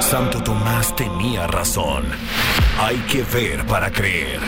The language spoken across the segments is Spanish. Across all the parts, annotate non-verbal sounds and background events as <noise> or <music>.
Santo Tomás tenía razón. Hay que ver para creer.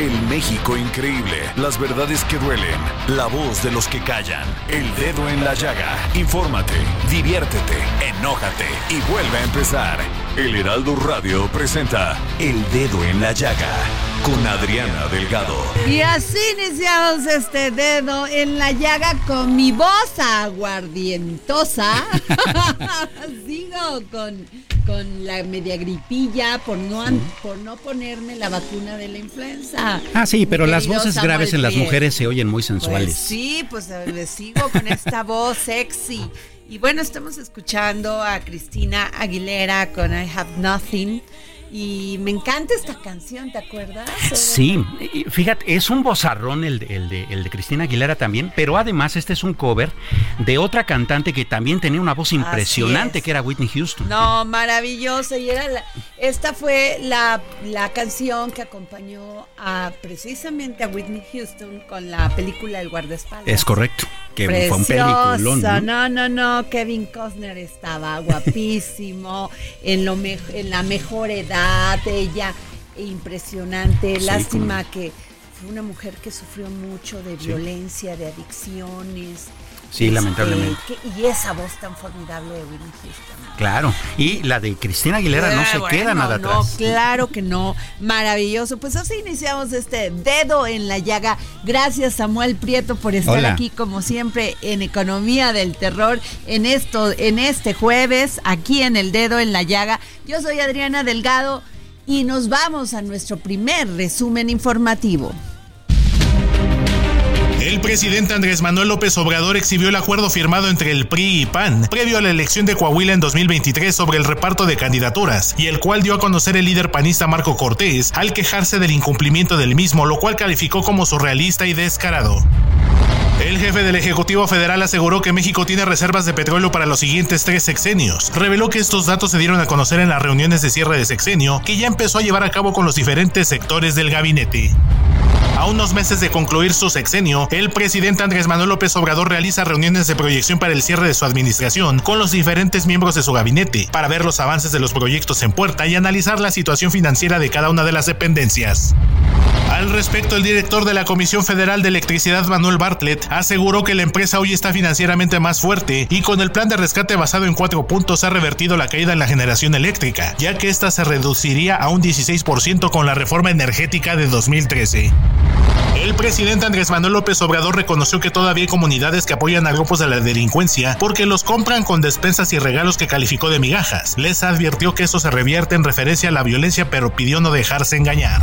El México increíble, las verdades que duelen, la voz de los que callan, el dedo en la llaga. Infórmate, diviértete, enójate y vuelve a empezar. El Heraldo Radio presenta El Dedo en la Llaga con Adriana Delgado. Y así iniciamos este dedo en la llaga con mi voz aguardientosa. <laughs> Sigo con, con la media gripilla por no, por no ponerme la vacuna de la influenza. Ah, sí, pero las voces Samuel graves en las mujeres se oyen muy Pues sensuales. sí, pues le sigo con esta <laughs> voz sexy. Y bueno, estamos escuchando a Cristina Aguilera con I Have Nothing. Y me encanta esta canción, ¿te acuerdas? Sí, fíjate, es un bozarrón el, de- el de, el de Cristina Aguilera también, pero además este es un cover de otra cantante que también tenía una voz impresionante, es. que era Whitney Houston. No, maravillosa. Y era la- esta fue la, la canción que acompañó a precisamente a Whitney Houston con la película El guardaespaldas. Es correcto, que fue un peliculón. ¿no? No, no, no. Kevin Costner estaba guapísimo, en, lo en la mejor edad, ella impresionante. Sí, Lástima que fue una mujer que sufrió mucho de violencia, de adicciones. Sí, Este, lamentablemente. que- y esa voz tan formidable de Whitney Houston. Claro, y la de Cristina Aguilera no se bueno, queda nada no, atrás. claro que no. Maravilloso. Pues así iniciamos este dedo en la llaga. Gracias Samuel Prieto por estar Hola. aquí como siempre en Economía del Terror en esto en este jueves aquí en el dedo en la llaga. Yo soy Adriana Delgado y nos vamos a nuestro primer resumen informativo. El presidente Andrés Manuel López Obrador exhibió el acuerdo firmado entre el PRI y PAN previo a la elección de Coahuila en 2023 sobre el reparto de candidaturas, y el cual dio a conocer el líder panista Marco Cortés al quejarse del incumplimiento del mismo, lo cual calificó como surrealista y descarado. El jefe del Ejecutivo Federal aseguró que México tiene reservas de petróleo para los siguientes tres sexenios. Reveló que estos datos se dieron a conocer en las reuniones de cierre de sexenio que ya empezó a llevar a cabo con los diferentes sectores del gabinete. A unos meses de concluir su sexenio, el presidente Andrés Manuel López Obrador realiza reuniones de proyección para el cierre de su administración con los diferentes miembros de su gabinete para ver los avances de los proyectos en puerta y analizar la situación financiera de cada una de las dependencias. Al respecto, el director de la Comisión Federal de Electricidad, Manuel Bartlett, aseguró que la empresa hoy está financieramente más fuerte y con el plan de rescate basado en cuatro puntos ha revertido la caída en la generación eléctrica, ya que esta se reduciría a un 16% con la reforma energética de 2013. El presidente Andrés Manuel López Obrador reconoció que todavía hay comunidades que apoyan a grupos de la delincuencia porque los compran con despensas y regalos que calificó de migajas. Les advirtió que eso se revierte en referencia a la violencia, pero pidió no dejarse engañar.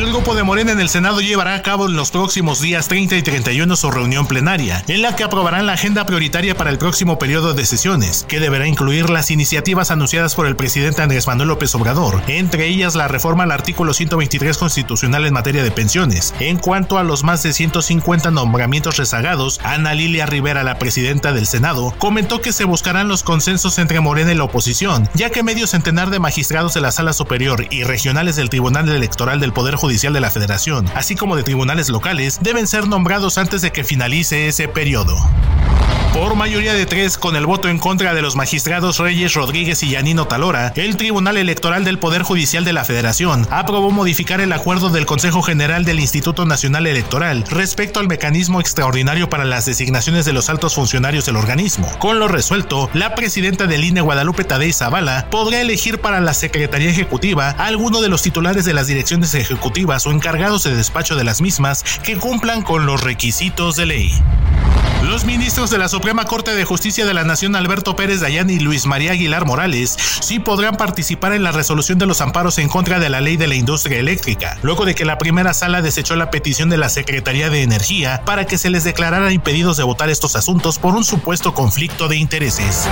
El grupo de Morena en el Senado llevará a cabo en los próximos días 30 y 31 su reunión plenaria, en la que aprobarán la agenda prioritaria para el próximo periodo de sesiones, que deberá incluir las iniciativas anunciadas por el presidente Andrés Manuel López Obrador, entre ellas la reforma al artículo 123 constitucional en materia de pensiones. En cuanto a los más de 150 nombramientos rezagados, Ana Lilia Rivera, la presidenta del Senado, comentó que se buscarán los consensos entre Morena y la oposición, ya que medio centenar de magistrados de la Sala Superior y regionales del Tribunal Electoral del Poder Judicial de la Federación, así como de tribunales locales, deben ser nombrados antes de que finalice ese periodo. Mayoría de tres, con el voto en contra de los magistrados Reyes Rodríguez y Yanino Talora, el Tribunal Electoral del Poder Judicial de la Federación aprobó modificar el acuerdo del Consejo General del Instituto Nacional Electoral respecto al mecanismo extraordinario para las designaciones de los altos funcionarios del organismo. Con lo resuelto, la presidenta del INE Guadalupe Tadei Zavala podrá elegir para la Secretaría Ejecutiva a alguno de los titulares de las direcciones ejecutivas o encargados de despacho de las mismas que cumplan con los requisitos de ley. Los ministros de la Suprema Corte de Justicia de la Nación, Alberto Pérez Dayán y Luis María Aguilar Morales, sí podrán participar en la resolución de los amparos en contra de la ley de la industria eléctrica, luego de que la primera sala desechó la petición de la Secretaría de Energía para que se les declarara impedidos de votar estos asuntos por un supuesto conflicto de intereses.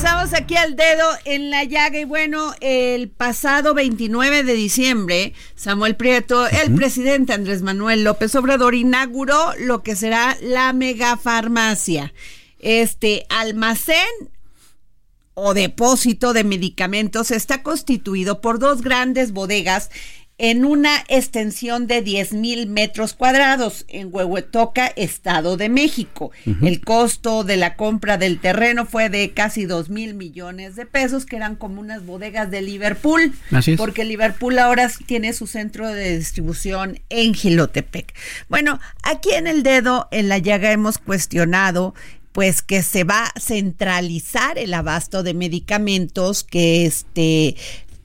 Regresamos aquí al dedo en la llaga y bueno, el pasado 29 de diciembre, Samuel Prieto, el presidente Andrés Manuel López Obrador inauguró lo que será la megafarmacia. Este almacén o depósito de medicamentos está constituido por dos grandes bodegas en una extensión de 10 mil metros cuadrados en Huehuetoca, Estado de México. El costo de la compra del terreno fue de casi 2 mil millones de pesos, que eran como unas bodegas de Liverpool, Así es. porque Liverpool ahora tiene su centro de distribución en Gilotepec. Bueno, aquí en el dedo, en la llaga, hemos cuestionado pues que se va a centralizar el abasto de medicamentos que este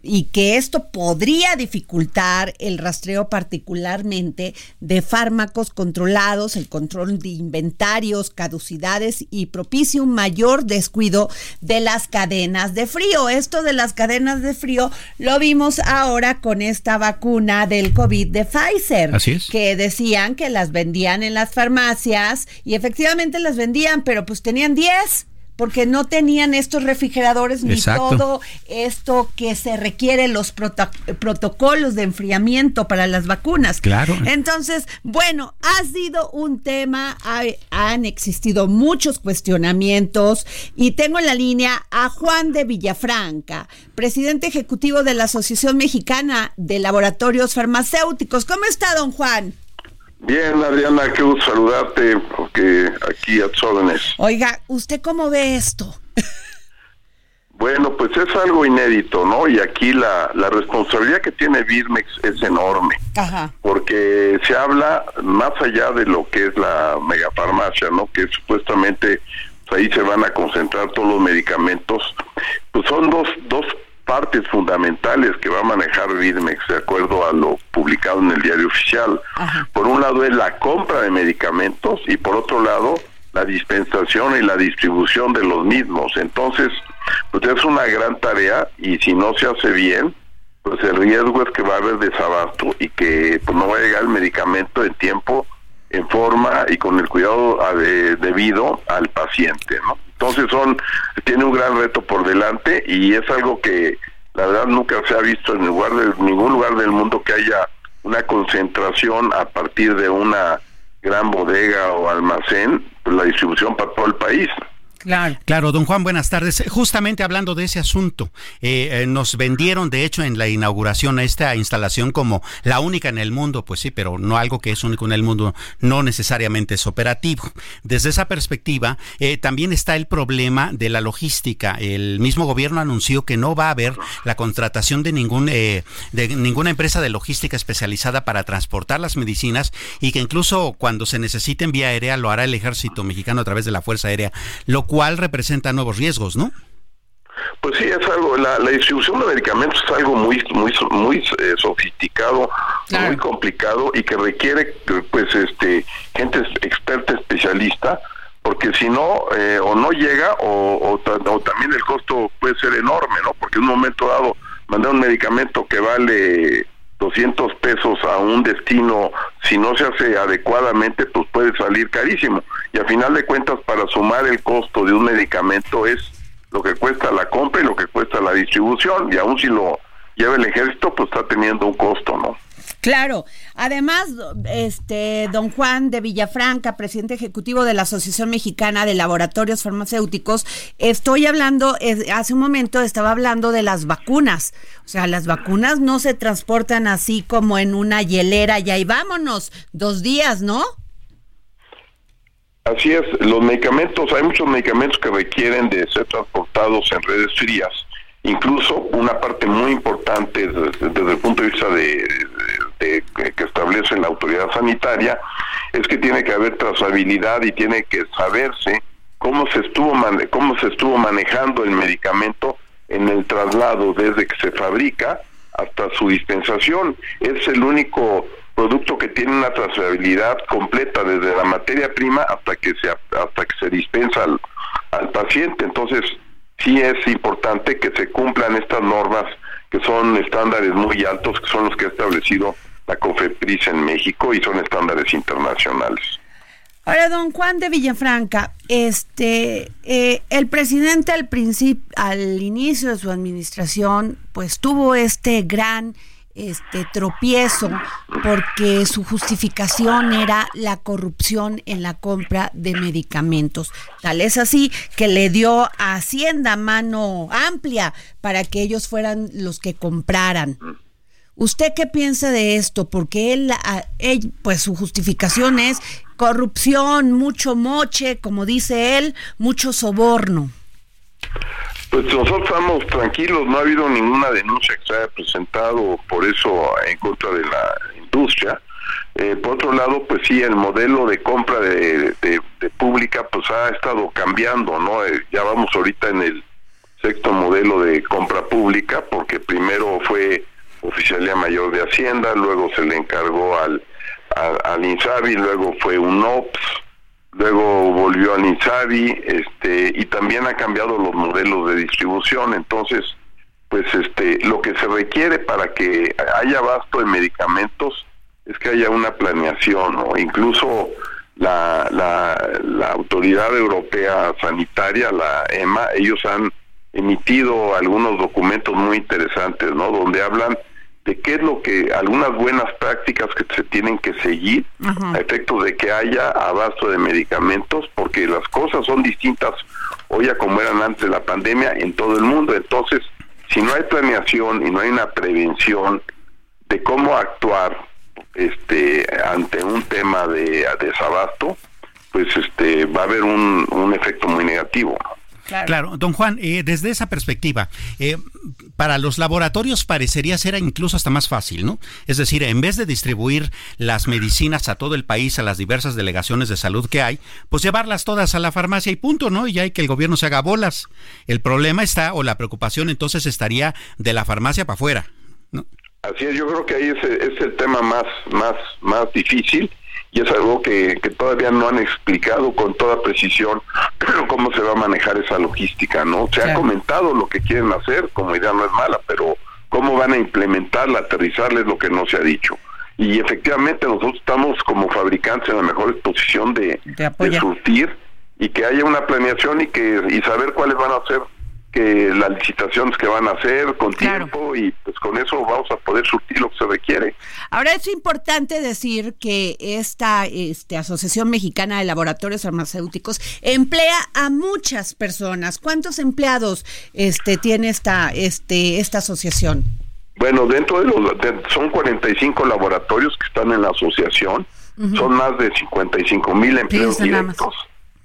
y que esto podría dificultar el rastreo particularmente de fármacos controlados, el control de inventarios, caducidades y propicie un mayor descuido de las cadenas de frío. Esto de las cadenas de frío lo vimos ahora con esta vacuna del COVID de Pfizer, Así es. que decían que las vendían en las farmacias y efectivamente las vendían, pero pues tenían 10 porque no tenían estos refrigeradores ni Exacto. todo esto que se requiere los proto- protocolos de enfriamiento para las vacunas. Claro. Entonces, bueno, ha sido un tema, hay- han existido muchos cuestionamientos y tengo en la línea a Juan de Villafranca, presidente ejecutivo de la Asociación Mexicana de Laboratorios Farmacéuticos. ¿Cómo está, don Juan? Bien, Adriana, qué gusto saludarte, porque aquí a tus órdenes. Oiga, ¿usted cómo ve esto? Bueno, pues es algo inédito, ¿no? Y aquí la, la responsabilidad que tiene Birmex es enorme, Ajá. porque se habla más allá de lo que es la megafarmacia, ¿no? Que supuestamente pues, ahí se van a concentrar todos los medicamentos. Pues son dos, dos partes fundamentales que va a manejar Birmex, de acuerdo a lo publicado en el diario oficial. Ajá. Por un lado es la compra de medicamentos y por otro lado la dispensación y la distribución de los mismos. Entonces, pues es una gran tarea y si no se hace bien, pues el riesgo es que va a haber desabasto y que pues no va a llegar el medicamento en tiempo, en forma y con el cuidado ade- debido al paciente, ¿no? Entonces son tiene un gran reto por delante y es algo que la verdad nunca se ha visto en lugar de ningún lugar del mundo que haya una concentración a partir de una gran bodega o almacén, pues la distribución para todo el país. Claro. Claro, don Juan, buenas tardes. Justamente hablando de ese asunto, eh, eh, nos vendieron, de hecho, en la inauguración esta instalación como la única en el mundo, pues sí, pero no algo que es único en el mundo, no necesariamente es operativo. Desde esa perspectiva, eh, también está el problema de la logística. El mismo gobierno anunció que no va a haber la contratación de ningún eh, de ninguna empresa de logística especializada para transportar las medicinas y que incluso cuando se necesiten vía aérea lo hará el ejército mexicano a través de la Fuerza Aérea, lo cual representa nuevos riesgos, ¿no? Pues sí, es algo, la, la distribución de medicamentos es algo muy, muy, muy eh, sofisticado, Claro. muy complicado y que requiere, pues, este, gente experta, especialista, porque si no, eh, o no llega, o, o también el costo puede ser enorme, ¿no? Porque en un momento dado, mandar un medicamento que vale 200 pesos a un destino, si no se hace adecuadamente, pues puede salir carísimo. Y a final de cuentas, para sumar el costo de un medicamento es lo que cuesta la compra y lo que cuesta la distribución, y aún si lo lleva el ejército, pues está teniendo un costo, ¿no? Claro. Además, este don Juan de Villafranca, presidente ejecutivo de la Asociación Mexicana de Laboratorios Farmacéuticos, estoy hablando, eh, hace un momento estaba hablando de las vacunas. O sea, las vacunas no se transportan así como en una hielera y ahí vámonos, dos días, ¿no? Así es, los medicamentos, hay muchos medicamentos que requieren de ser transportados en redes frías. Incluso una parte muy importante desde, el punto de vista de, que establece la autoridad sanitaria es que tiene que haber trazabilidad y tiene que saberse cómo se estuvo cómo se estuvo manejando el medicamento en el traslado desde que se fabrica hasta su dispensación. Es el único producto que tiene una trazabilidad completa desde la materia prima hasta que se hasta que se dispensa al, al paciente. Entonces, sí es importante que se cumplan estas normas que son estándares muy altos, que son los que ha establecido la COFEPRIS en México y son estándares internacionales. Ahora, don Juan de Villafranca, este, eh, el presidente al al inicio de su administración, pues tuvo este gran este tropiezo porque su justificación era la corrupción en la compra de medicamentos. Tal es así que le dio a Hacienda mano amplia para que ellos fueran los que compraran. ¿Usted qué piensa de esto? Porque él, él, pues su justificación es corrupción, mucho moche, como dice él, mucho soborno. Pues nosotros estamos tranquilos, no ha habido ninguna denuncia que se haya presentado por eso en contra de la industria. Eh, por otro lado, pues sí, el modelo de compra de, pública pues ha estado cambiando, ¿no? Eh, ya vamos ahorita en el sexto modelo de compra pública, porque primero fue Oficialía Mayor de Hacienda, luego se le encargó al, al, al INSABI, luego fue un OPS, luego volvió al INSABI, este, y también ha cambiado los modelos de distribución, entonces, pues este, lo que se requiere para que haya abasto de medicamentos es que haya una planeación, o incluso la, la, la autoridad europea sanitaria, la EMA, ellos han emitido algunos documentos muy interesantes, ¿no? Donde hablan de qué es lo que, algunas buenas prácticas que se tienen que seguir a efectos de que haya abasto de medicamentos, porque las cosas son distintas hoy a como eran antes de la pandemia en todo el mundo. Entonces, si no hay planeación y no hay una prevención de cómo actuar este ante un tema de desabasto, pues este va a haber un, un efecto muy negativo. Claro. don Juan, eh, desde esa perspectiva, eh, para los laboratorios parecería ser incluso hasta más fácil, ¿no? Es decir, en vez de distribuir las medicinas a todo el país, a las diversas delegaciones de salud que hay, pues llevarlas todas a la farmacia y punto, ¿no? Y ya hay que el gobierno se haga bolas. El problema está, o la preocupación entonces estaría de la farmacia para afuera, ¿no? Así es, yo creo que ahí es, es el tema más, más, más difícil y es algo que, todavía no han explicado con toda precisión <clears throat> cómo se va a manejar esa logística, ¿no? Se ha comentado lo que quieren hacer, como idea no es mala, pero cómo van a implementarla, aterrizarla es lo que no se ha dicho. Y efectivamente nosotros estamos como fabricantes en la mejor posición de, de surtir y que haya una planeación y que y saber cuáles van a ser que las licitaciones que van a hacer con tiempo y pues con eso vamos a poder surtir lo que se requiere. Ahora es importante decir que esta este, Asociación Mexicana de Laboratorios Farmacéuticos emplea a muchas personas. ¿Cuántos empleados este tiene esta este esta asociación? Bueno, dentro de los son 45 laboratorios que están en la asociación, son más de 55 mil empleos directos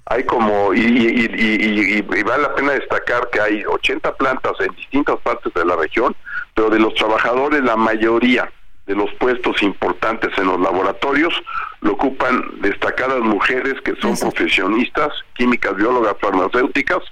hay como, y, y, vale la pena destacar que hay 80 plantas en distintas partes de la región, pero de los trabajadores la mayoría de los puestos importantes en los laboratorios lo ocupan destacadas mujeres que son profesionistas, químicas, biólogas, farmacéuticas,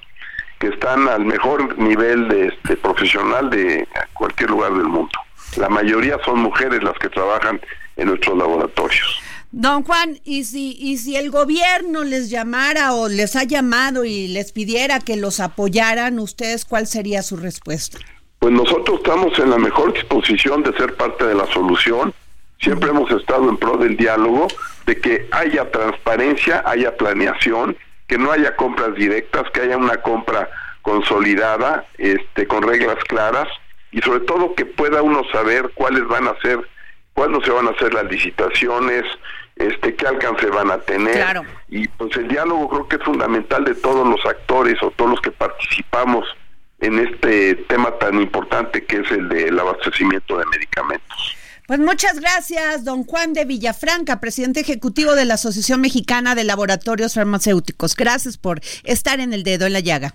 que están al mejor nivel de este profesional de cualquier lugar del mundo. La mayoría son mujeres las que trabajan en nuestros laboratorios. Don Juan, ¿y si, y si el gobierno les llamara o les ha llamado y les pidiera que los apoyaran, ¿ustedes cuál sería su respuesta? Pues nosotros estamos en la mejor disposición de ser parte de la solución. Siempre hemos estado en pro del diálogo, de que haya transparencia, haya planeación, que no haya compras directas, que haya una compra consolidada, este, con reglas claras y sobre todo que pueda uno saber cuáles van a ser cuándo se van a hacer las licitaciones, este qué alcance van a tener. Y pues el diálogo creo que es fundamental de todos los actores o todos los que participamos en este tema tan importante que es el del abastecimiento de medicamentos. Pues muchas gracias, don Juan de Villafranca, presidente ejecutivo de la Asociación Mexicana de Laboratorios Farmacéuticos. Gracias por estar en el dedo en la llaga.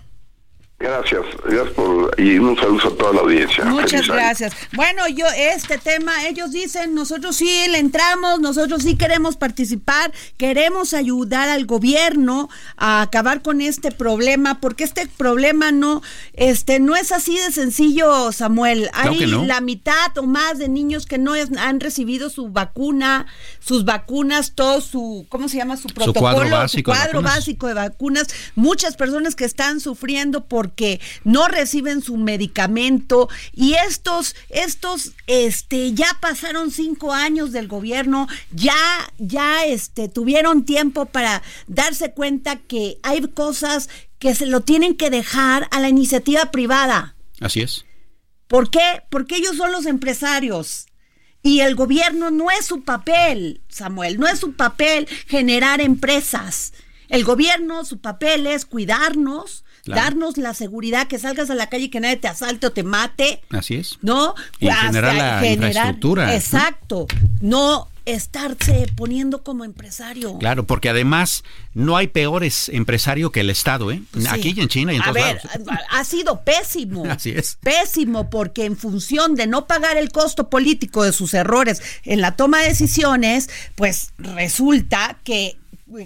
Gracias, gracias por y un saludo a toda la audiencia. Muchas gracias. Bueno, yo este tema, ellos dicen, nosotros sí le entramos, nosotros sí queremos participar, queremos ayudar al gobierno a acabar con este problema, porque este problema no, este, no es así de sencillo, Samuel. Hay la mitad o más de niños que no han recibido su vacuna, sus vacunas, todo su, ¿cómo se llama? Su protocolo, su cuadro básico, cuadro de, básico de vacunas. Muchas personas que están sufriendo porque no reciben su medicamento y estos, estos, este, ya pasaron cinco años del gobierno, ya, ya, este, tuvieron tiempo para darse cuenta que hay cosas que se lo tienen que dejar a la iniciativa privada. Así es. ¿Por qué? Porque ellos son los empresarios. Y el gobierno no es su papel, Samuel, no es su papel generar empresas. El gobierno, su papel es cuidarnos, darnos la seguridad que salgas a la calle y que nadie te asalte o te mate. Así es. ¿No? Y generar la infraestructura. Exacto. ¿no? estarse poniendo como empresario. Claro, porque además no hay peores empresario que el Estado, ¿eh? Aquí en China y en A ver, ha sido pésimo. <laughs> Así es. Pésimo, porque en función de no pagar el costo político de sus errores en la toma de decisiones, pues resulta que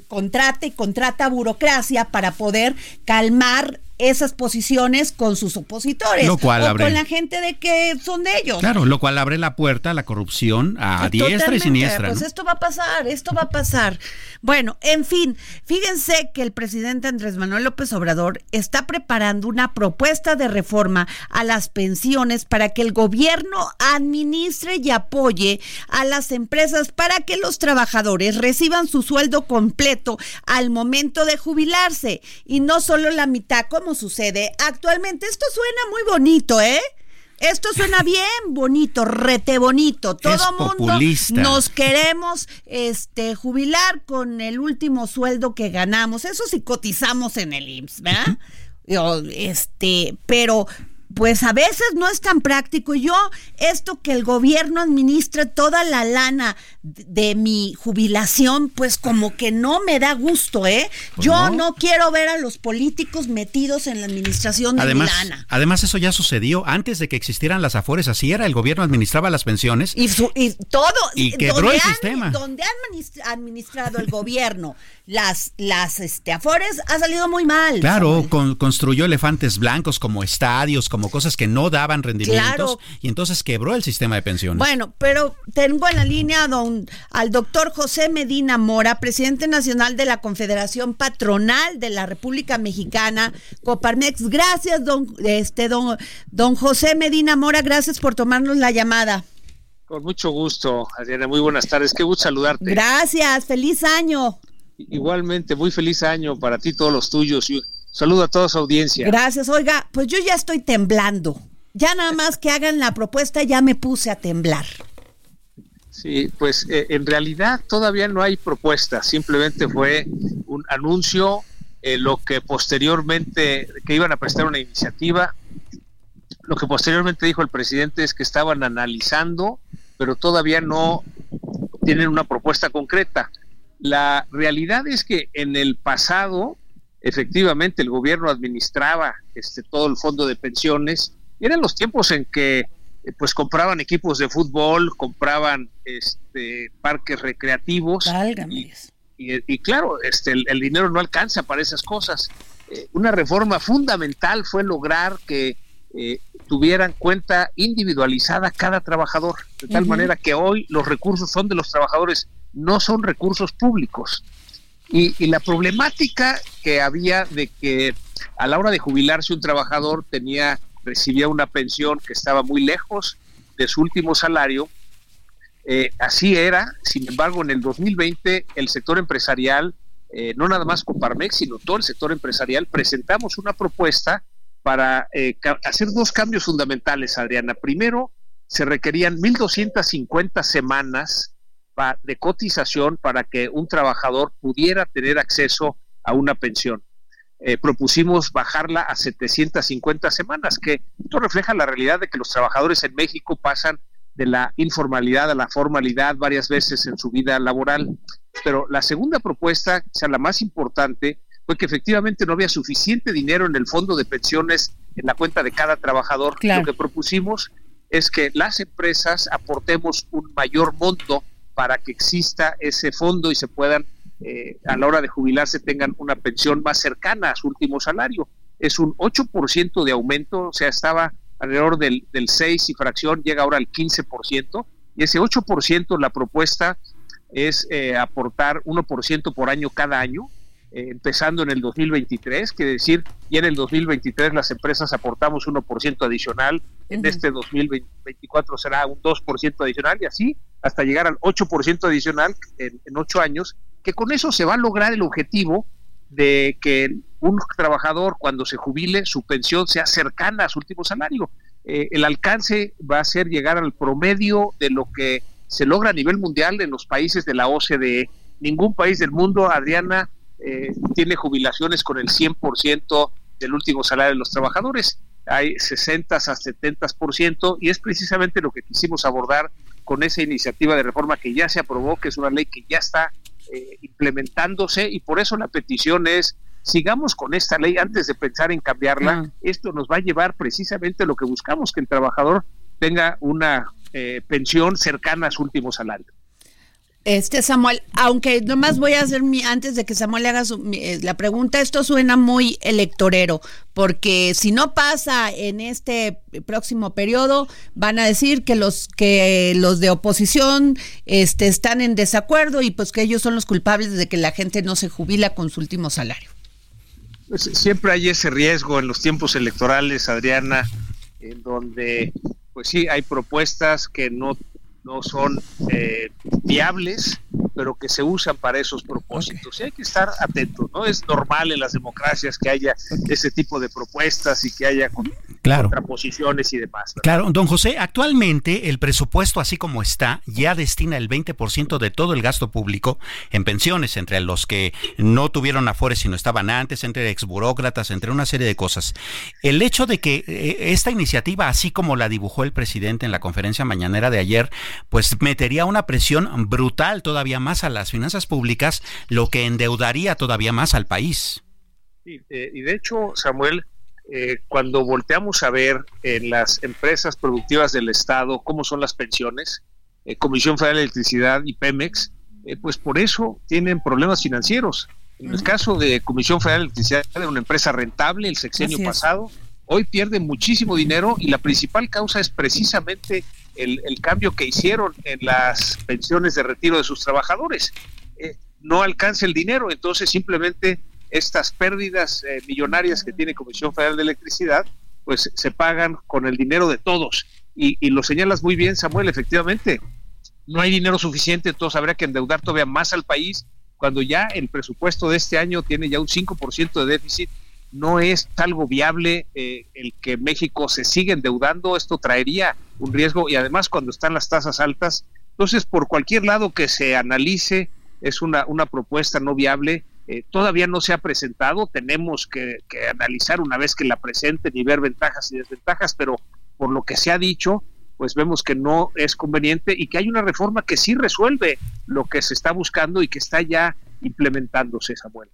contrata y contrata burocracia para poder calmar esas posiciones con sus opositores lo cual o con la gente de que son de ellos. Claro, lo cual abre la puerta a la corrupción a diestra y siniestra. Pues esto va a pasar, esto va a pasar. Bueno, en fin, fíjense que el presidente Andrés Manuel López Obrador está preparando una propuesta de reforma a las pensiones para que el gobierno administre y apoye a las empresas para que los trabajadores reciban su sueldo completo al momento de jubilarse y no solo la mitad como sucede actualmente. Esto suena muy bonito, ¿eh? Esto suena bien bonito, rete bonito. Todo mundo nos queremos este jubilar con el último sueldo que ganamos. Eso sí cotizamos en el IMSS, ¿verdad? Este, pero pues a veces no es tan práctico. Yo, esto que el gobierno administre toda la lana de mi jubilación, pues como que no me da gusto, ¿eh? Pues Yo no. quiero ver a los políticos metidos en la administración de además, mi lana. Además, eso ya sucedió antes de que existieran las afores, así era, el gobierno administraba las pensiones. Y, todo. Y quebró el sistema. Donde han administrado el gobierno las, las este, afores ha salido muy mal. Claro, construyó elefantes blancos como estadios, como cosas que no daban rendimientos y entonces quebró el sistema de pensiones. Bueno, pero tengo en la línea don, al doctor José Medina Mora, presidente nacional de la Confederación Patronal de la República Mexicana, Coparmex. Gracias, don, este, don, don José Medina Mora, gracias por tomarnos la llamada. Con mucho gusto, Adriana. Muy buenas tardes. Qué gusto saludarte. Gracias. Feliz año. Igualmente, muy feliz año para ti, todos los tuyos. Saludo a toda su audiencia. Gracias, oiga, pues yo ya estoy temblando. Ya nada más que hagan la propuesta, ya me puse a temblar. Sí, pues eh, en realidad todavía no hay propuesta, simplemente fue un anuncio, eh, lo que posteriormente, que iban a prestar una iniciativa, lo que posteriormente dijo el presidente es que estaban analizando, pero todavía no tienen una propuesta concreta. La realidad es que en el pasado, efectivamente, el gobierno administraba este, todo el fondo de pensiones. Y eran los tiempos en que eh, pues compraban equipos de fútbol, compraban este, parques recreativos. Y, claro, este, el, dinero no alcanza para esas cosas. Eh, una reforma fundamental fue lograr que eh, tuvieran cuenta individualizada cada trabajador, de tal manera que hoy los recursos son de los trabajadores no son recursos públicos. Y, la problemática que había de que a la hora de jubilarse un trabajador tenía, recibía una pensión que estaba muy lejos de su último salario, eh, así era, sin embargo, en el 2020 el sector empresarial, eh, no nada más Coparmex, sino todo el sector empresarial, presentamos una propuesta para eh, hacer dos cambios fundamentales, Adriana. Primero, se requerían 1.250 semanas de cotización para que un trabajador pudiera tener acceso a una pensión. Eh, propusimos bajarla a 750 semanas, que esto refleja la realidad de que los trabajadores en México pasan de la informalidad a la formalidad varias veces en su vida laboral. Pero la segunda propuesta, sea, la más importante, fue que efectivamente no había suficiente dinero en el fondo de pensiones en la cuenta de cada trabajador. Lo que propusimos es que las empresas aportemos un mayor monto para que exista ese fondo y se puedan, eh, a la hora de jubilarse, tengan una pensión más cercana a su último salario. Es un 8% de aumento, o sea, estaba alrededor del, del 6 y fracción, llega ahora al 15%, y ese 8% la propuesta es eh, aportar 1% por año cada año, eh, empezando en el 2023, quiere decir, y en el 2023 las empresas aportamos 1% adicional, en este 2024 será un 2% adicional y así hasta llegar al 8% adicional en, 8 años, que con eso se va a lograr el objetivo de que un trabajador cuando se jubile su pensión sea cercana a su último salario. Eh, el alcance va a ser llegar al promedio de lo que se logra a nivel mundial en los países de la OCDE. Ningún país del mundo, Adriana, eh, tiene jubilaciones con el 100% del último salario de los trabajadores. Hay 60 a 70% y es precisamente lo que quisimos abordar con esa iniciativa de reforma que ya se aprobó, que es una ley que ya está eh, implementándose y por eso la petición es sigamos con esta ley antes de pensar en cambiarla. Esto nos va a llevar precisamente a lo que buscamos, que el trabajador tenga una eh, pensión cercana a su último salario. Este Samuel, aunque nomás voy a hacer mi, antes de que Samuel le haga eh, la pregunta, esto suena muy electorero, porque si no pasa en este próximo periodo, van a decir que los que los de oposición este, están en desacuerdo y pues que ellos son los culpables de que la gente no se jubila con su último salario. Pues siempre hay ese riesgo en los tiempos electorales, Adriana, en donde pues sí hay propuestas que no no son eh, viables, pero que se usan para esos propósitos. Y hay que estar atentos, ¿no? Es normal en las democracias que haya ese tipo de propuestas y que haya claro. contraposiciones y demás. Claro, don José, actualmente el presupuesto así como está ya destina el 20% de todo el gasto público en pensiones, entre los que no tuvieron afores sino estaban antes, entre exburócratas, entre una serie de cosas. El hecho de que eh, esta iniciativa, así como la dibujó el presidente en la conferencia mañanera de ayer, pues metería una presión brutal todavía más a las finanzas públicas, lo que endeudaría todavía más al país. Eh, y de hecho, Samuel, eh, cuando volteamos a ver en las empresas productivas del Estado cómo son las pensiones, eh, Comisión Federal de Electricidad y Pemex, pues por eso tienen problemas financieros. En el caso de Comisión Federal de Electricidad, de una empresa rentable el sexenio pasado, hoy pierde muchísimo dinero y la principal causa es precisamente el, cambio que hicieron en las pensiones de retiro de sus trabajadores. no alcanza el dinero, entonces simplemente estas pérdidas eh, millonarias que tiene Comisión Federal de Electricidad, pues se pagan con el dinero de todos. Y, lo señalas muy bien, Samuel, efectivamente, no hay dinero suficiente, entonces habría que endeudar todavía más al país, cuando ya el presupuesto de este año tiene ya un 5% de déficit, no es algo viable eh, el que México se siga endeudando, esto traería un riesgo y además cuando están las tasas altas, entonces por cualquier lado que se analice es una, una propuesta no viable eh, todavía no se ha presentado, tenemos que, analizar una vez que la presenten y ver ventajas y desventajas, pero por lo que se ha dicho, pues vemos que no es conveniente y que hay una reforma que sí resuelve lo que se está buscando y que está ya implementándose, Samuel.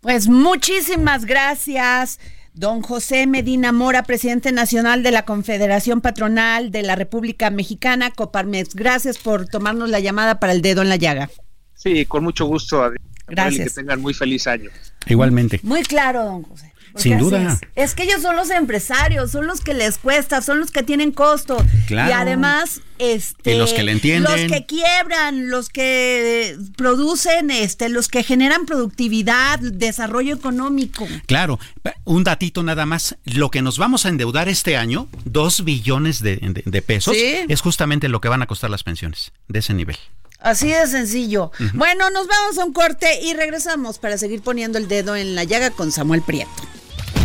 Pues muchísimas gracias. Don José Medina Mora, presidente nacional de la Confederación Patronal de la República Mexicana, Coparmex. Gracias por tomarnos la llamada para el dedo en la llaga. Sí, con mucho gusto. Gracias. que tengan muy feliz año. Igualmente. Muy claro, don José. Sin duda. Es. que ellos son los empresarios, son los que les cuesta, son los que tienen costo. Claro. Y además, este, los que le entienden. Los que quiebran, los que producen, este, los que generan productividad, desarrollo económico. Claro. Un datito nada más. Lo que nos vamos a endeudar este año, dos billones de, pesos, es justamente lo que van a costar las pensiones de ese nivel. Así de sencillo. Bueno, nos vamos a un corte y regresamos para seguir poniendo el dedo en la llaga con Samuel Prieto.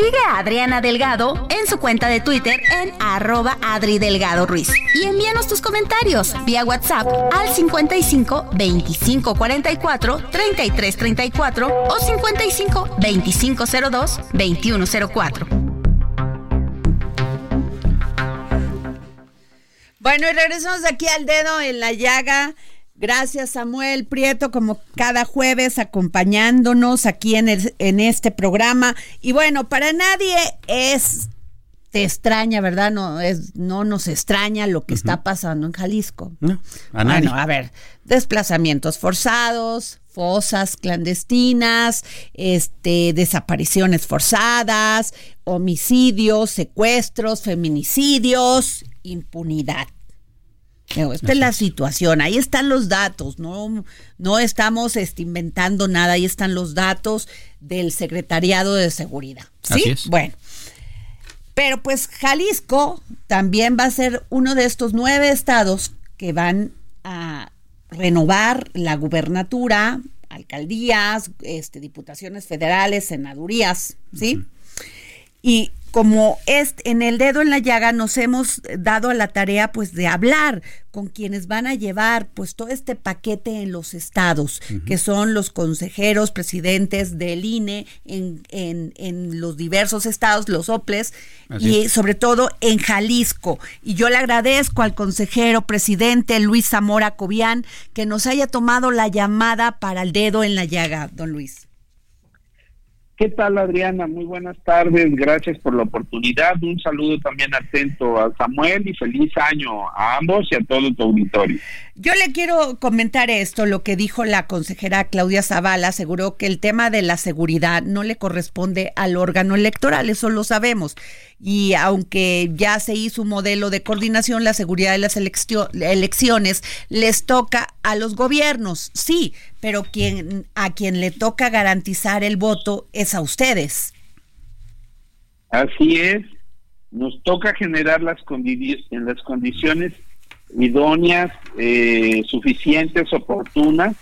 Sigue a Adriana Delgado en su cuenta de Twitter en arroba Adri Delgado Ruiz. Y envíanos tus comentarios vía WhatsApp al 55 25 44 33 34 o 55 25 02 21 04. Bueno, y regresamos aquí al dedo en la llaga. Gracias Samuel Prieto, como cada jueves, acompañándonos aquí en, el, en este programa. Y bueno, para nadie es, te extraña, ¿verdad? No, es, no nos extraña lo que está pasando en Jalisco. No, a nadie. Bueno, a ver, desplazamientos forzados, fosas clandestinas, este, desapariciones forzadas, homicidios, secuestros, feminicidios, impunidad. Esta es la situación, ahí están los datos, no, no estamos este, inventando nada, ahí están los datos del Secretariado de Seguridad. ¿Sí? Así es. Bueno, pero pues Jalisco también va a ser uno de estos nueve estados que van a renovar la gubernatura, alcaldías, este, diputaciones federales, senadurías, ¿sí? Y como es en el dedo en la llaga nos hemos dado a la tarea pues de hablar con quienes van a llevar pues todo este paquete en los estados, que son los consejeros, presidentes del INE en, en, en los diversos estados, los OPLES, Así y es. sobre todo en Jalisco. Y yo le agradezco al consejero presidente Luis Zamora Cobian que nos haya tomado la llamada para el dedo en la llaga, don Luis. ¿Qué tal, Adriana? Muy buenas tardes. Gracias por la oportunidad. Un saludo también atento a Samuel y feliz año a ambos y a todo tu auditorio. Yo le quiero comentar esto, lo que dijo la consejera Claudia Zavala, aseguró que el tema de la seguridad no le corresponde al órgano electoral, eso lo sabemos. Y aunque ya se hizo un modelo de coordinación, la seguridad de las eleccio- elecciones les toca a los gobiernos, sí, pero quien, a quien le toca garantizar el voto es a ustedes. Así es. Nos toca generar las, en las condiciones idóneas, eh, suficientes, oportunas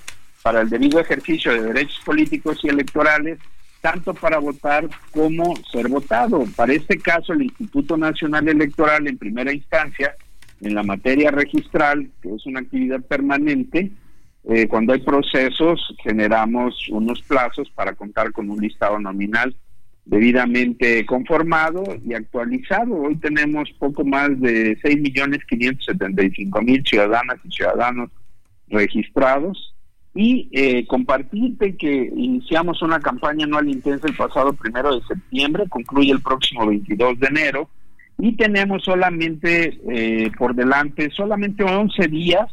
para el debido ejercicio de derechos políticos y electorales, tanto para votar como ser votado. Para este caso, el Instituto Nacional Electoral, en primera instancia, en la materia registral, que es una actividad permanente, eh, cuando hay procesos, generamos unos plazos para contar con un listado nominal debidamente conformado y actualizado. Hoy tenemos poco más de 6.575.000 ciudadanas y ciudadanos registrados y eh, compartirte que iniciamos una campaña anual intensa el pasado primero de septiembre, concluye el próximo 22 de enero y tenemos solamente eh, por delante solamente 11 días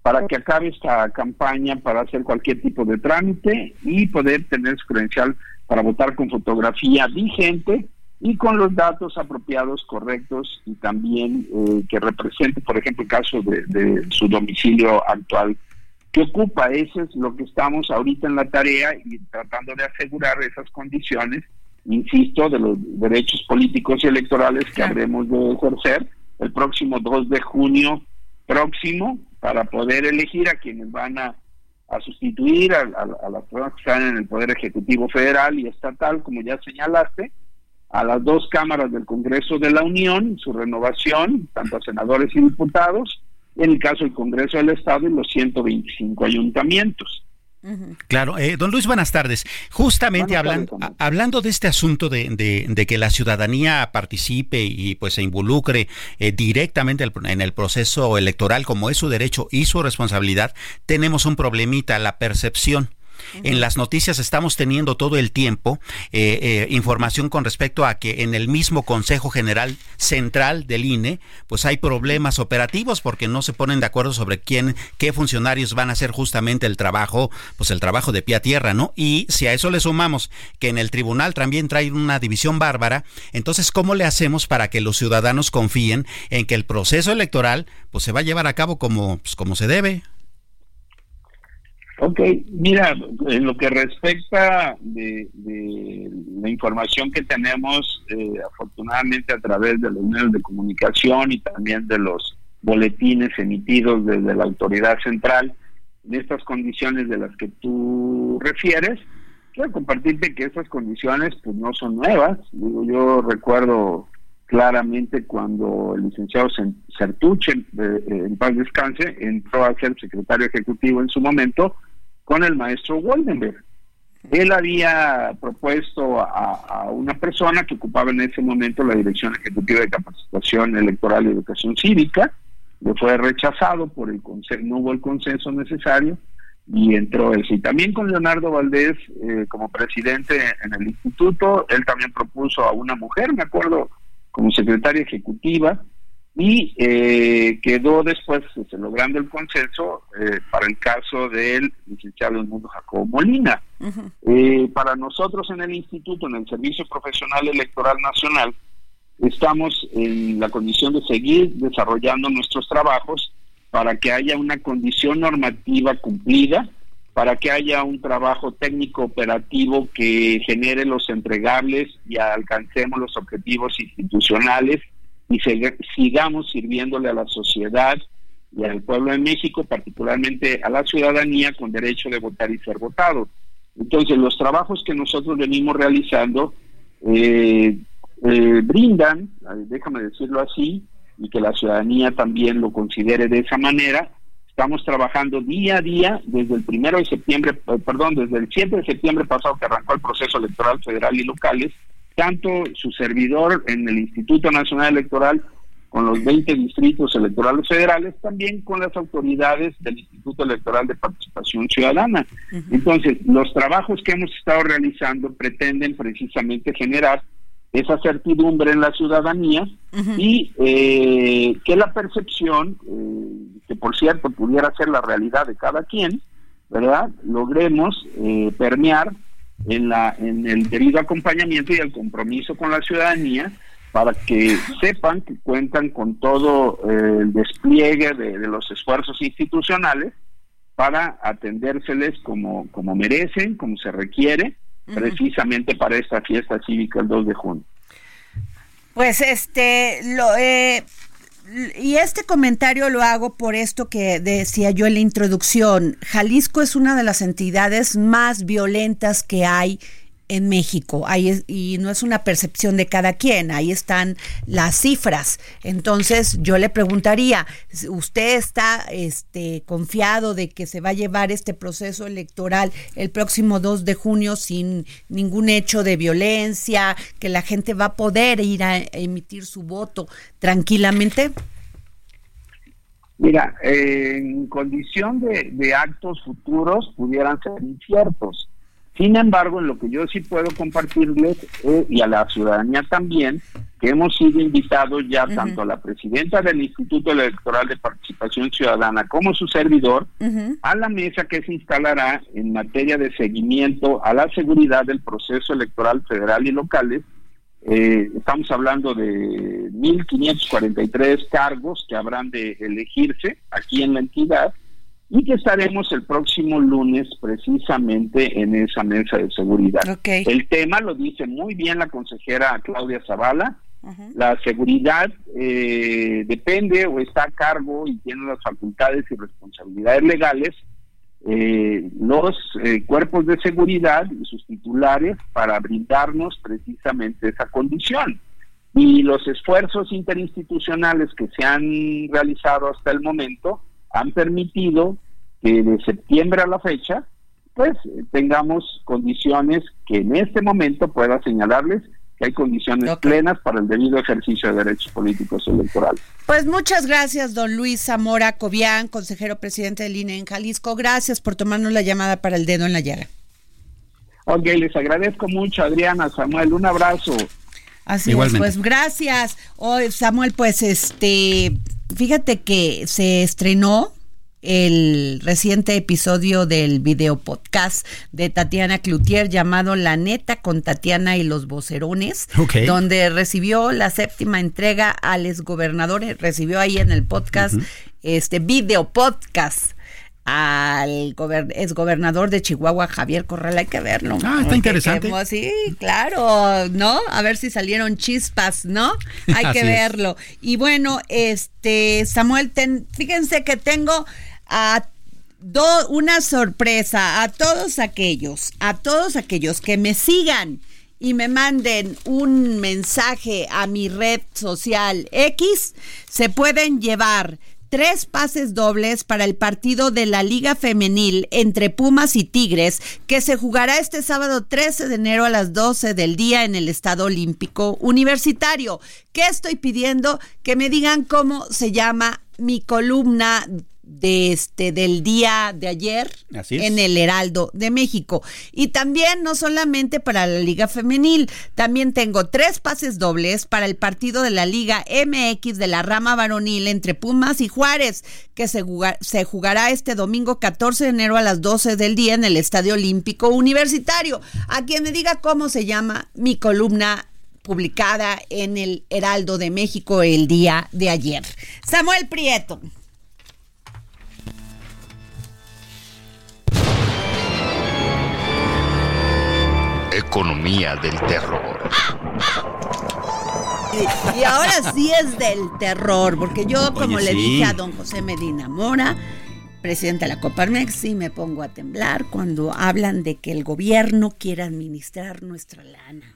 para que acabe esta campaña para hacer cualquier tipo de trámite y poder tener su credencial para votar con fotografía vigente y con los datos apropiados, correctos y también eh, que represente, por ejemplo, el caso de, de su domicilio actual que ocupa. Eso es lo que estamos ahorita en la tarea y tratando de asegurar esas condiciones, insisto, de los derechos políticos y electorales que habremos de ejercer el próximo 2 de junio próximo para poder elegir a quienes van a, a sustituir a, a- a las personas que están en el Poder Ejecutivo Federal y Estatal, como ya señalaste, a las dos cámaras del Congreso de la Unión, su renovación, tanto a senadores y diputados, en el caso del Congreso del Estado y los 125 ayuntamientos. Claro, eh, don Luis, buenas tardes. Justamente hablando, hablando de este asunto de, de, que la ciudadanía participe y pues se involucre eh, directamente en el proceso electoral como es su derecho y su responsabilidad, tenemos un problemita, la percepción. En las noticias estamos teniendo todo el tiempo eh, eh, información con respecto a que en el mismo Consejo General Central del INE, pues hay problemas operativos porque no se ponen de acuerdo sobre quién, qué funcionarios van a hacer justamente el trabajo, pues el trabajo de pie a tierra, ¿no? Y si a eso le sumamos que en el tribunal también trae una división bárbara, entonces ¿cómo le hacemos para que los ciudadanos confíen en que el proceso electoral pues se va a llevar a cabo como, pues, como se debe? Ok, mira, en lo que respecta de, la información que tenemos, eh, afortunadamente a través de los medios de comunicación y también de los boletines emitidos desde la autoridad central, en estas condiciones de las que tú refieres, quiero compartirte que estas condiciones pues no son nuevas. Digo, yo recuerdo claramente cuando el licenciado Sertuche, eh, en paz descanse, entró a ser secretario ejecutivo en su momento, con el maestro Woldenberg. Él había propuesto a, una persona que ocupaba en ese momento la Dirección Ejecutiva de Capacitación Electoral y Educación Cívica, le fue rechazado por el consenso, no hubo el consenso necesario y entró él. Y también con Leonardo Valdés eh, como presidente en el instituto, él también propuso a una mujer, me acuerdo, como secretaria ejecutiva, y eh, quedó después logrando el consenso eh, para el caso del licenciado del mundo Jacobo Molina. Eh, para nosotros en el instituto, en el Servicio Profesional Electoral Nacional, estamos en la condición de seguir desarrollando nuestros trabajos para que haya una condición normativa cumplida, para que haya un trabajo técnico operativo que genere los entregables y alcancemos los objetivos institucionales y sigamos sirviéndole a la sociedad y al pueblo de México, particularmente a la ciudadanía con derecho de votar y ser votado. Entonces, los trabajos que nosotros venimos realizando eh, eh, brindan, déjame decirlo así, y que la ciudadanía también lo considere de esa manera. Estamos trabajando día a día desde el primero de septiembre, eh, perdón, desde el 7 de septiembre pasado que arrancó el proceso electoral federal y locales, tanto su servidor en el Instituto Nacional Electoral con los 20 distritos electorales federales, también con las autoridades del Instituto Electoral de Participación Ciudadana. Entonces, los trabajos que hemos estado realizando pretenden precisamente generar esa certidumbre en la ciudadanía y eh, que la percepción, eh, que por cierto pudiera ser la realidad de cada quien, ¿verdad? Logremos eh, permear en, la, en el debido acompañamiento y el compromiso con la ciudadanía para que sepan que cuentan con todo eh, el despliegue de, los esfuerzos institucionales para atendérseles como, como merecen, como se requiere, precisamente para esta fiesta cívica el 2 de junio. Pues este, lo, eh, y este comentario lo hago por esto que decía yo en la introducción. Jalisco es una de las entidades más violentas que hay en México. Ahí y no es una percepción de cada quien, ahí están las cifras. Entonces, yo le preguntaría, ¿usted está este, confiado de que se va a llevar este proceso electoral el próximo 2 de junio sin ningún hecho de violencia, que la gente va a poder ir a emitir su voto tranquilamente? Mira, en condición de actos futuros pudieran ser inciertos sin embargo, en lo que yo sí puedo compartirles eh, y a la ciudadanía también, que hemos sido invitados ya tanto a la presidenta del Instituto Electoral de Participación Ciudadana como su servidor a la mesa que se instalará en materia de seguimiento a la seguridad del proceso electoral federal y locales. Eh, estamos hablando de 1.543 cargos que habrán de elegirse aquí en la entidad y que estaremos el próximo lunes precisamente en esa mesa de seguridad. El tema lo dice muy bien la consejera Claudia Zavala. La seguridad eh, depende o está a cargo y tiene las facultades y responsabilidades legales eh, los eh, cuerpos de seguridad y sus titulares para brindarnos precisamente esa condición. Y los esfuerzos interinstitucionales que se han realizado hasta el momento han permitido que de septiembre a la fecha, pues tengamos condiciones que en este momento pueda señalarles que hay condiciones plenas para el debido ejercicio de derechos políticos electorales. Pues muchas gracias, don Luis Zamora Cobian, consejero presidente del INE en Jalisco. Gracias por tomarnos la llamada para el dedo en la llaga. Ok, les agradezco mucho, Adriana, Samuel, un abrazo. Así es, pues gracias. Hoy, Samuel, pues este, fíjate que se estrenó el reciente episodio del video podcast de Tatiana Cloutier llamado La Neta con Tatiana y los Vocerones, donde recibió la séptima entrega al exgobernador, recibió ahí en el podcast, este video podcast al exgobernador de Chihuahua, Javier Corral, hay que verlo. Ah, está interesante. sí, claro, ¿no? A ver si salieron chispas, ¿no? <laughs> Hay que verlo. Y bueno, este, Samuel, fíjense que tengo a una sorpresa a todos aquellos, a todos aquellos que me sigan y me manden un mensaje a mi red social X, se pueden llevar tres pases dobles para el partido de la Liga Femenil entre Pumas y Tigres, que se jugará este sábado 13 de enero a las 12 del día en el Estado Olímpico Universitario. ¿Qué estoy pidiendo? Que me digan cómo se llama mi columna de este del día de ayer en el Heraldo de México. Y también no solamente para la Liga Femenil, también tengo tres pases dobles para el partido de la Liga MX de la rama varonil entre Pumas y Juárez, que se, se jugará este domingo 14 de enero a las 12 del día en el Estadio Olímpico Universitario. A quien me diga cómo se llama mi columna publicada en el Heraldo de México el día de ayer. Samuel Prieto. Economía del terror. Y, ahora sí es del terror, porque yo, como le dije a don José Medina Mora, presidente de la Coparmex, sí me pongo a temblar cuando hablan de que el gobierno quiere administrar nuestra lana.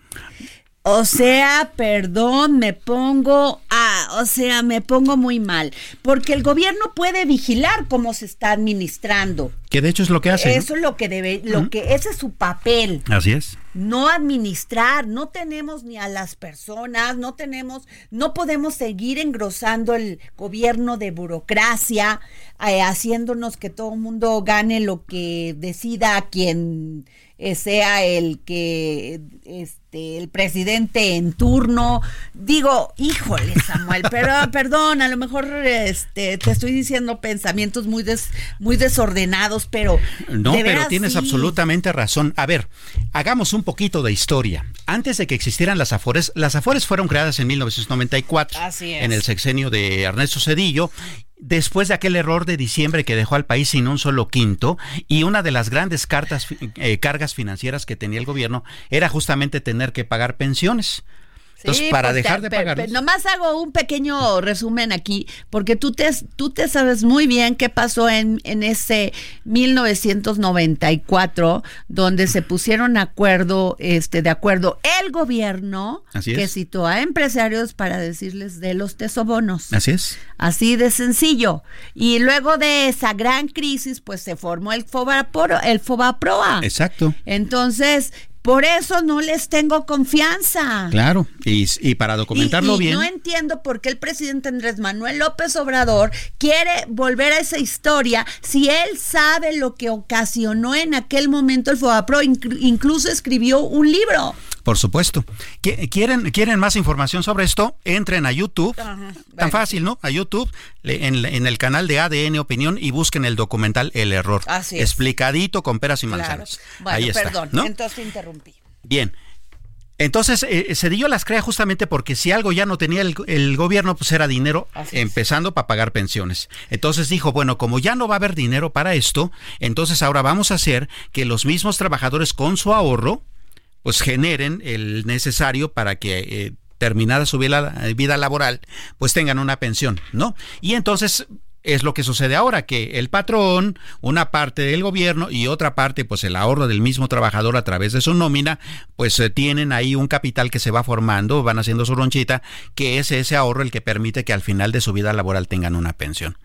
O sea, perdón, me pongo a, o sea, me pongo muy mal, porque el gobierno puede vigilar cómo se está administrando. Que de hecho es lo que hace. Eso es lo que debe, lo que ese es su papel. Así es. No administrar, no tenemos ni a las personas, no tenemos, no podemos seguir engrosando el gobierno de burocracia, eh, haciéndonos que todo el mundo gane lo que decida quien eh, sea el que este el presidente en turno. Digo, híjole, Samuel, pero <laughs> perdón, a lo mejor este te estoy diciendo pensamientos muy des, muy desordenados, pero No, pero tienes absolutamente razón. A ver, hagamos un poquito de historia. Antes de que existieran las Afores, las Afores fueron creadas en 1994 Así es. en el sexenio de Ernesto Cedillo después de aquel error de diciembre que dejó al país sin un solo quinto y una de las grandes cartas, eh, cargas financieras que tenía el gobierno era justamente tener que pagar pensiones. Entonces, para pues, dejar de pagar. Nomás hago un pequeño resumen aquí, porque tú te, tú te sabes muy bien qué pasó en, en ese 1994, donde se pusieron acuerdo, este, de acuerdo el gobierno que citó a empresarios para decirles de los tesobonos. Así es. Así de sencillo. Y luego de esa gran crisis, pues se formó el FOBAPROA. El FOBAPROA. Exacto. Entonces, por eso no les tengo confianza. Claro, y, para documentarlo y, bien. No entiendo por qué el presidente Andrés Manuel López Obrador quiere volver a esa historia si él sabe lo que ocasionó en aquel momento el FOBAPRO, incluso escribió un libro. Por supuesto. ¿Quieren, ¿Quieren más información sobre esto? Entren a YouTube. Tan fácil, ¿no? A YouTube, en, el canal de ADN Opinión y busquen el documental El Error. Así es. Explicadito con peras y manzanas. Ahí está. Perdón, entonces interrumpí. Bien. Entonces, eh, Cedillo las crea justamente porque si algo ya no tenía el, gobierno, pues era dinero, empezando para pagar pensiones. Entonces dijo, bueno, como ya no va a haber dinero para esto, entonces ahora vamos a hacer que los mismos trabajadores con su ahorro, pues generen el necesario para que eh, terminada su vida, vida, laboral, pues tengan una pensión, ¿no? Y entonces es lo que sucede ahora, que el patrón, una parte del gobierno y otra parte, pues el ahorro del mismo trabajador a través de su nómina, pues eh, tienen ahí un capital que se va formando, van haciendo su ronchita, que es ese ahorro el que permite que al final de su vida laboral tengan una pensión.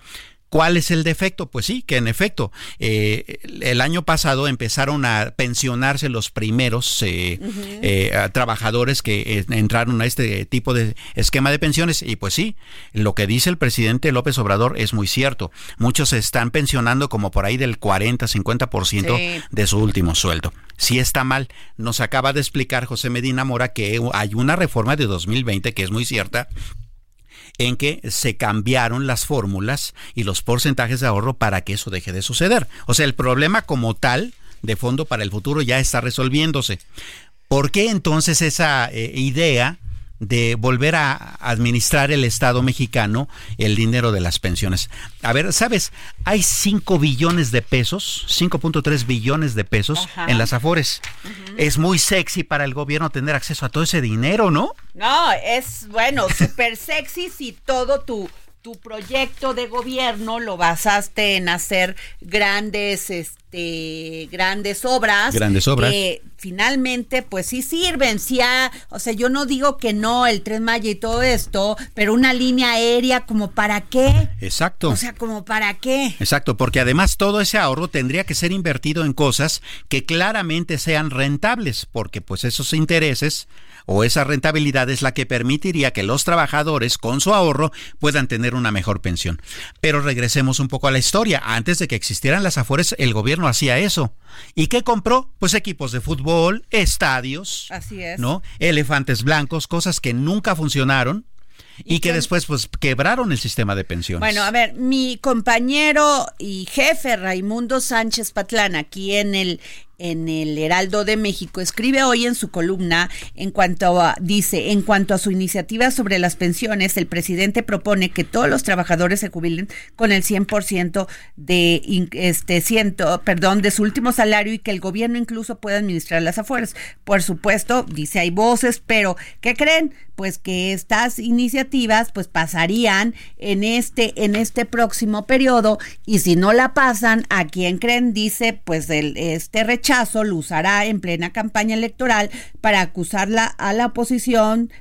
¿Cuál es el defecto? Pues sí, que en efecto, eh, el año pasado empezaron a pensionarse los primeros eh, eh, trabajadores que entraron a este tipo de esquema de pensiones y pues sí, lo que dice el presidente López Obrador es muy cierto. Muchos se están pensionando como por ahí del 40, 50% de su último sueldo. Sí está mal. Nos acaba de explicar José Medina Mora que hay una reforma de 2020 que es muy cierta en que se cambiaron las fórmulas y los porcentajes de ahorro para que eso deje de suceder. O sea, el problema como tal de fondo para el futuro ya está resolviéndose. ¿Por qué entonces esa eh, idea de volver a administrar el Estado mexicano el dinero de las pensiones. A ver, ¿sabes? Hay 5 billones de pesos, 5.3 billones de pesos en las Afores. Es muy sexy para el gobierno tener acceso a todo ese dinero, ¿no? No, es bueno, <laughs> súper sexy si todo tu tu proyecto de gobierno lo basaste en hacer grandes este grandes obras grandes obras. que finalmente pues sí sirven. Sí o sea yo no digo que no el tren Maya y todo esto pero una línea aérea como para qué exacto. O sea como para qué exacto porque además todo ese ahorro tendría que ser invertido en cosas que claramente sean rentables porque pues esos intereses o esa rentabilidad es la que permitiría que los trabajadores con su ahorro puedan tener una mejor pensión. Pero regresemos un poco a la historia. Antes de que existieran las Afores, el gobierno hacía eso. ¿Y qué compró? Pues equipos de fútbol, estadios, Así es. ¿no? Elefantes blancos, cosas que nunca funcionaron y, que, después pues quebraron el sistema de pensiones. Bueno, a ver, mi compañero y jefe Raimundo Sánchez Patlán aquí en el en el Heraldo de México, escribe hoy en su columna en cuanto a, dice, en cuanto a su iniciativa sobre las pensiones, el presidente propone que todos los trabajadores se jubilen con el 100% de este ciento, perdón, de su último salario y que el gobierno incluso pueda administrar las afueras. Por supuesto, dice, hay voces, pero ¿qué creen? Pues que estas iniciativas pues pasarían en este en este próximo periodo y si no la pasan, ¿a quién creen? Dice, pues el este rechazo lo usará en plena campaña electoral para acusarla a la oposición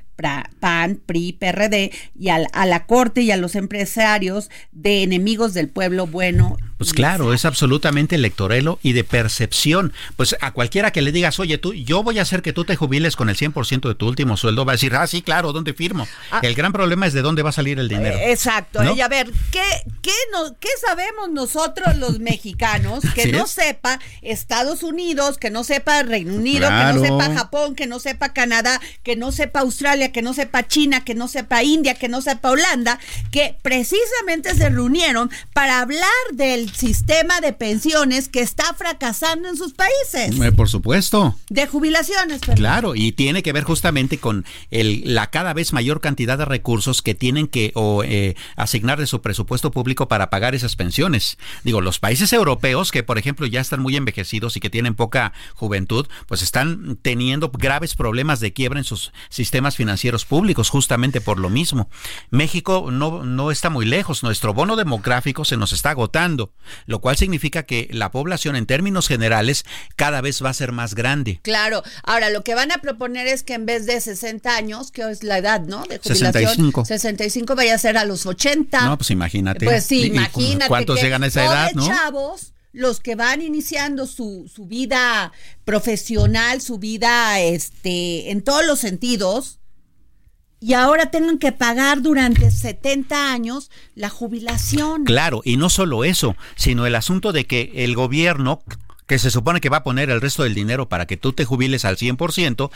PAN, PRI, PRD y a la Corte y a los empresarios de enemigos del pueblo bueno pues claro, es absolutamente electorelo y de percepción. Pues a cualquiera que le digas, oye, tú, yo voy a hacer que tú te jubiles con el 100% de tu último sueldo, va a decir, ah, sí, claro, ¿dónde firmo? Ah. el gran problema es de dónde va a salir el dinero. Eh, exacto. Y a ver, ¿qué, qué, no, ¿qué sabemos nosotros los mexicanos que no sepa Estados Unidos, que no sepa Reino Unido, que no sepa Japón, que no sepa Canadá, que no sepa Australia, que no sepa China, que no sepa India, que no sepa Holanda, que precisamente se reunieron para hablar del sistema de pensiones que está fracasando en sus países. Eh, por supuesto. De jubilaciones. Claro, y tiene que ver justamente con el, la cada vez mayor cantidad de recursos que tienen que o, eh, asignar de su presupuesto público para pagar esas pensiones. Digo, los países europeos que, por ejemplo, ya están muy envejecidos y que tienen poca juventud, pues están teniendo graves problemas de quiebra en sus sistemas financieros públicos, justamente por lo mismo. México no, no está muy lejos, nuestro bono demográfico se nos está agotando lo cual significa que la población en términos generales cada vez va a ser más grande. Claro, ahora lo que van a proponer es que en vez de 60 años, que es la edad, ¿no? De jubilación, 65. 65 vaya a ser a los 80. No, pues imagínate. Pues sí, imagínate. ¿Cuántos llegan a esa edad, no? chavos los que van iniciando su, su vida profesional, su vida este, en todos los sentidos, y ahora tengan que pagar durante 70 años la jubilación. Claro, y no solo eso, sino el asunto de que el gobierno, que se supone que va a poner el resto del dinero para que tú te jubiles al 100%,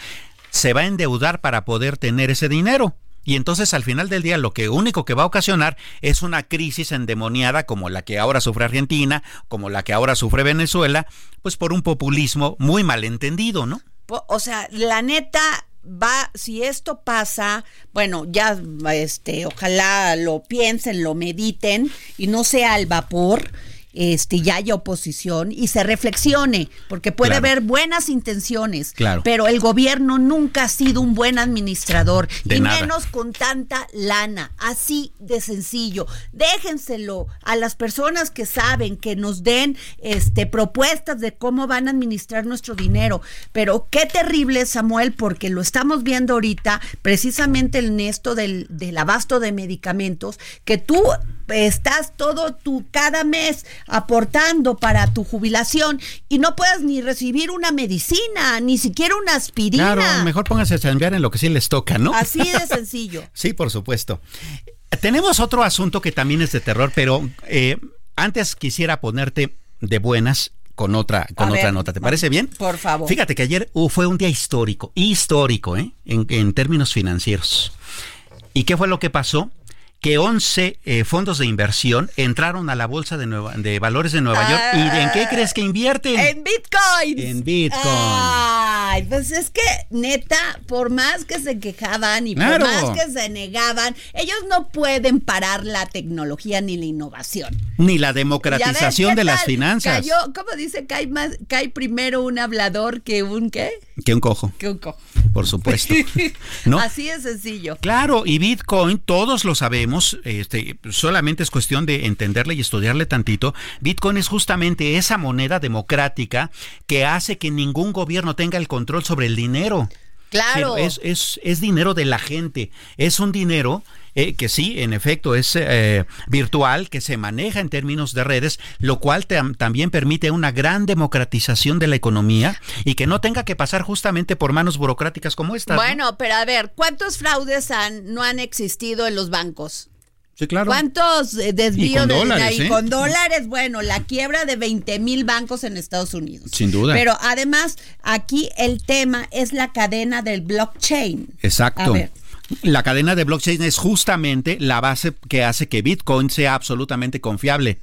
se va a endeudar para poder tener ese dinero. Y entonces al final del día lo que único que va a ocasionar es una crisis endemoniada como la que ahora sufre Argentina, como la que ahora sufre Venezuela, pues por un populismo muy malentendido, ¿no? O sea, la neta, va, si esto pasa, bueno, ya este, ojalá lo piensen, lo mediten y no sea al vapor. Este, ya haya oposición y se reflexione, porque puede Claro. haber buenas intenciones, Claro. pero el gobierno nunca ha sido un buen administrador, De y nada. menos con tanta lana, así de sencillo. Déjenselo a las personas que saben, que nos den este, propuestas de cómo van a administrar nuestro dinero. Pero qué terrible, Samuel, porque lo estamos viendo ahorita, precisamente en esto del, del abasto de medicamentos, que tú estás todo tu cada mes aportando para tu jubilación y no puedes ni recibir una medicina, ni siquiera una aspirina. Claro, mejor pónganse a chambear en lo que sí les toca, ¿no? Así de <laughs> sencillo. Sí, por supuesto. Tenemos otro asunto que también es de terror, pero eh, antes quisiera ponerte de buenas con otra, con A otra ver, nota. ¿Te parece bien? Por favor. Fíjate que ayer uh, fue un día histórico, histórico, ¿eh? En, en términos financieros. ¿Y qué fue lo que pasó? Que 11 eh, fondos de inversión entraron a la bolsa de, Nueva- de valores de Nueva York. ¿Y en qué crees que invierten? En Bitcoin. En Bitcoin. Ay, pues es que neta, por más que se quejaban y Claro. por más que se negaban, ellos no pueden parar la tecnología ni la innovación. Ni la democratización ¿qué de las finanzas. Cayó, ¿cómo dice? Cae, más, cae primero un hablador que un qué? Que un cojo, Que un cojo. por supuesto. <laughs> ¿No? Así de sencillo. Claro, y Bitcoin, todos lo sabemos, este, solamente es cuestión de entenderle y estudiarle tantito. Bitcoin es justamente esa moneda democrática que hace que ningún gobierno tenga el control sobre el dinero. Claro. Es, es, es dinero de la gente, es un dinero eh, que sí, en efecto, es eh, virtual, que se maneja en términos de redes, lo cual tam- también permite una gran democratización de la economía y que no tenga que pasar justamente por manos burocráticas como esta. ¿no? Bueno, pero a ver, ¿cuántos fraudes han, no han existido en los bancos? Sí, claro. ¿Cuántos eh, desvíos Y con de dólares, y ¿eh? con dólares? Bueno, la quiebra de 20 mil bancos en Estados Unidos. Sin duda. Pero además, aquí el tema es la cadena del blockchain. A Exacto. ver. La cadena de blockchain es justamente la base que hace que Bitcoin sea absolutamente confiable.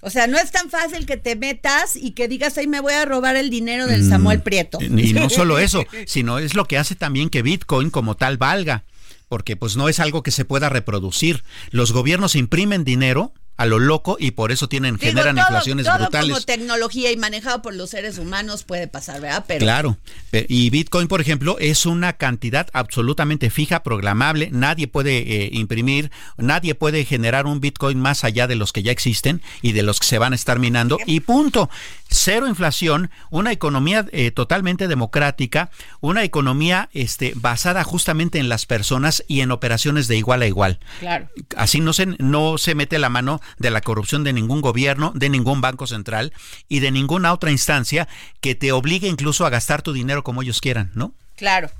O sea, no es tan fácil que te metas y que digas, ahí me voy a robar el dinero del Samuel Prieto. Mm, Y no solo <laughs> eso, sino es lo que hace también que Bitcoin como tal valga, porque pues no es algo que se pueda reproducir. Los gobiernos imprimen dinero a lo loco y por eso tienen Digo, generan todo- inflaciones todo brutales. como tecnología y manejado por los seres humanos puede pasar, ¿verdad? Pero Claro. Y Bitcoin, por ejemplo, es una cantidad absolutamente fija, programable. Nadie puede eh, imprimir, nadie puede generar un Bitcoin más allá de los que ya existen y de los que se van a estar minando. Y punto. Cero inflación, una economía eh, totalmente democrática, una economía este, basada justamente en las personas y en operaciones de igual a igual. Claro. Así no se, no se mete la mano de la corrupción de ningún gobierno, de ningún banco central y de ninguna otra instancia que te obligue incluso a gastar tu dinero como ellos quieran, ¿no? Claro.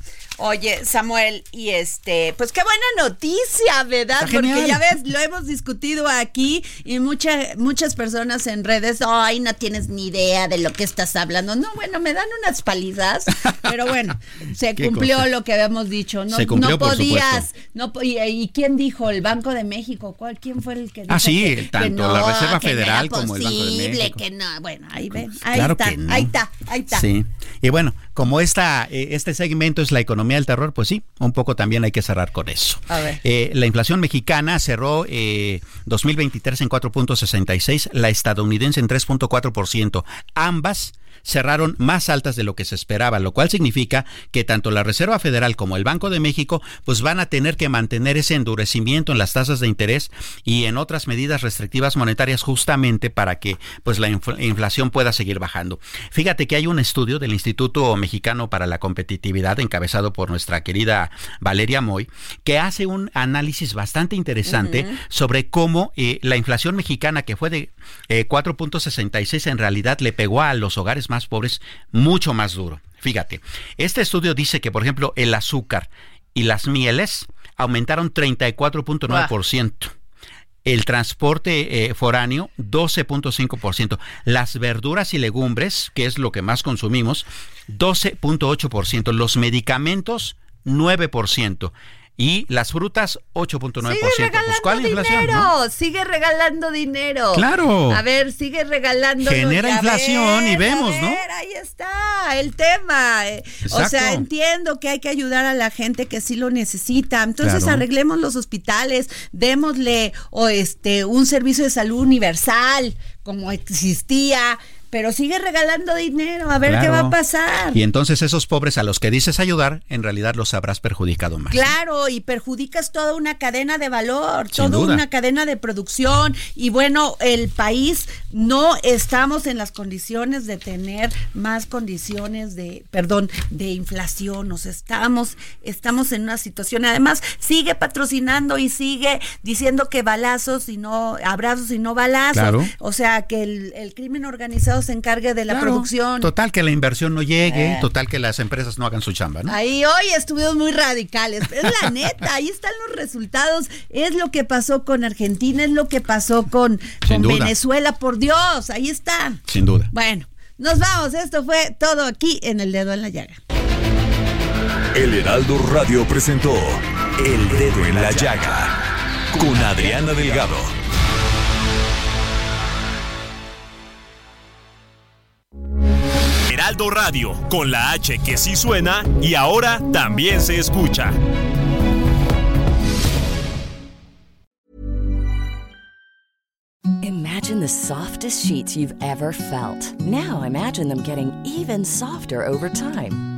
Oye, Samuel, y este, pues qué buena noticia, ¿verdad? Está Porque genial. ya ves, lo hemos discutido aquí y mucha- muchas personas en redes, ay, no tienes ni idea de lo que estás hablando. No, bueno, me dan unas palizas, pero bueno, <laughs> se cumplió cosa. lo que habíamos dicho. No, Se cumplió, no por podías, supuesto. no, y, y quién dijo? ¿El Banco de México? ¿Cuál? ¿Quién fue el que dijo? Ah, sí, que- que tanto la Reserva que no era Federal como el Banco de México. que no, bueno, ahí ven, ahí Claro está, ahí está, ahí está. Sí. Y bueno, como esta, eh, este segmento es la economía del terror, pues sí, un poco también hay que cerrar con eso. A ver. Eh, la inflación mexicana cerró eh, 2023 en 4.66, la estadounidense en 3.4%. Ambas cerraron más altas de lo que se esperaba, lo cual significa que tanto la Reserva Federal como el Banco de México pues van a tener que mantener ese endurecimiento en las tasas de interés y en otras medidas restrictivas monetarias justamente para que pues la infl- inflación pueda seguir bajando. Fíjate que hay un estudio del Instituto Mexicano para la Competitividad encabezado por nuestra querida Valeria Moy que hace un análisis bastante interesante sobre cómo eh, la inflación mexicana que fue de eh, 4.66 en realidad le pegó a los hogares más pobres mucho más duro. Fíjate, este estudio dice que, por ejemplo, el azúcar y las mieles aumentaron 34.9%. El transporte eh, foráneo, 12.5%. Las verduras y legumbres, que es lo que más consumimos, 12.8%. Los medicamentos, 9%. Y las frutas, 8.9%. Sigue Pues, regalando ¿cuál inflación? dinero, no? sigue regalando dinero. Claro. A ver, sigue regalando. Genera inflación y vemos, ¿no? Ahí está el tema. O sea, entiendo que hay que ayudar a la gente que sí lo necesita. Entonces Claro. arreglemos los hospitales, démosle o este un servicio de salud universal como existía. Pero sigue regalando dinero, a ver qué va a pasar. Y entonces esos pobres a los que dices ayudar, en realidad los habrás perjudicado más. Claro, y perjudicas toda una cadena de valor, Sin toda duda. una cadena de producción. Y bueno, el país no estamos en las condiciones de tener más condiciones de, perdón, de inflación. Nos estamos, estamos en una situación. Además, sigue patrocinando y sigue diciendo que balazos y no, abrazos y no balazos. Claro. O sea, que el, el crimen organizado se encargue de la Claro. producción. Total que la inversión no llegue, Eh. total que las empresas no hagan su chamba, ¿no? Ahí hoy estuvimos muy radicales, pero es la <laughs> neta, ahí están los resultados, es lo que pasó con Argentina, es lo que pasó con, con. Venezuela, por Dios, ahí está. Sin duda. Bueno, nos vamos, esto fue todo aquí en el dedo en la llaga. El Heraldo Radio presentó El Dedo en la Llaga con Adriana Delgado. Heraldo Radio, con la H que sí suena y ahora también se escucha. Imagine the softest sheets you've ever felt. Now imagine them getting even softer over time.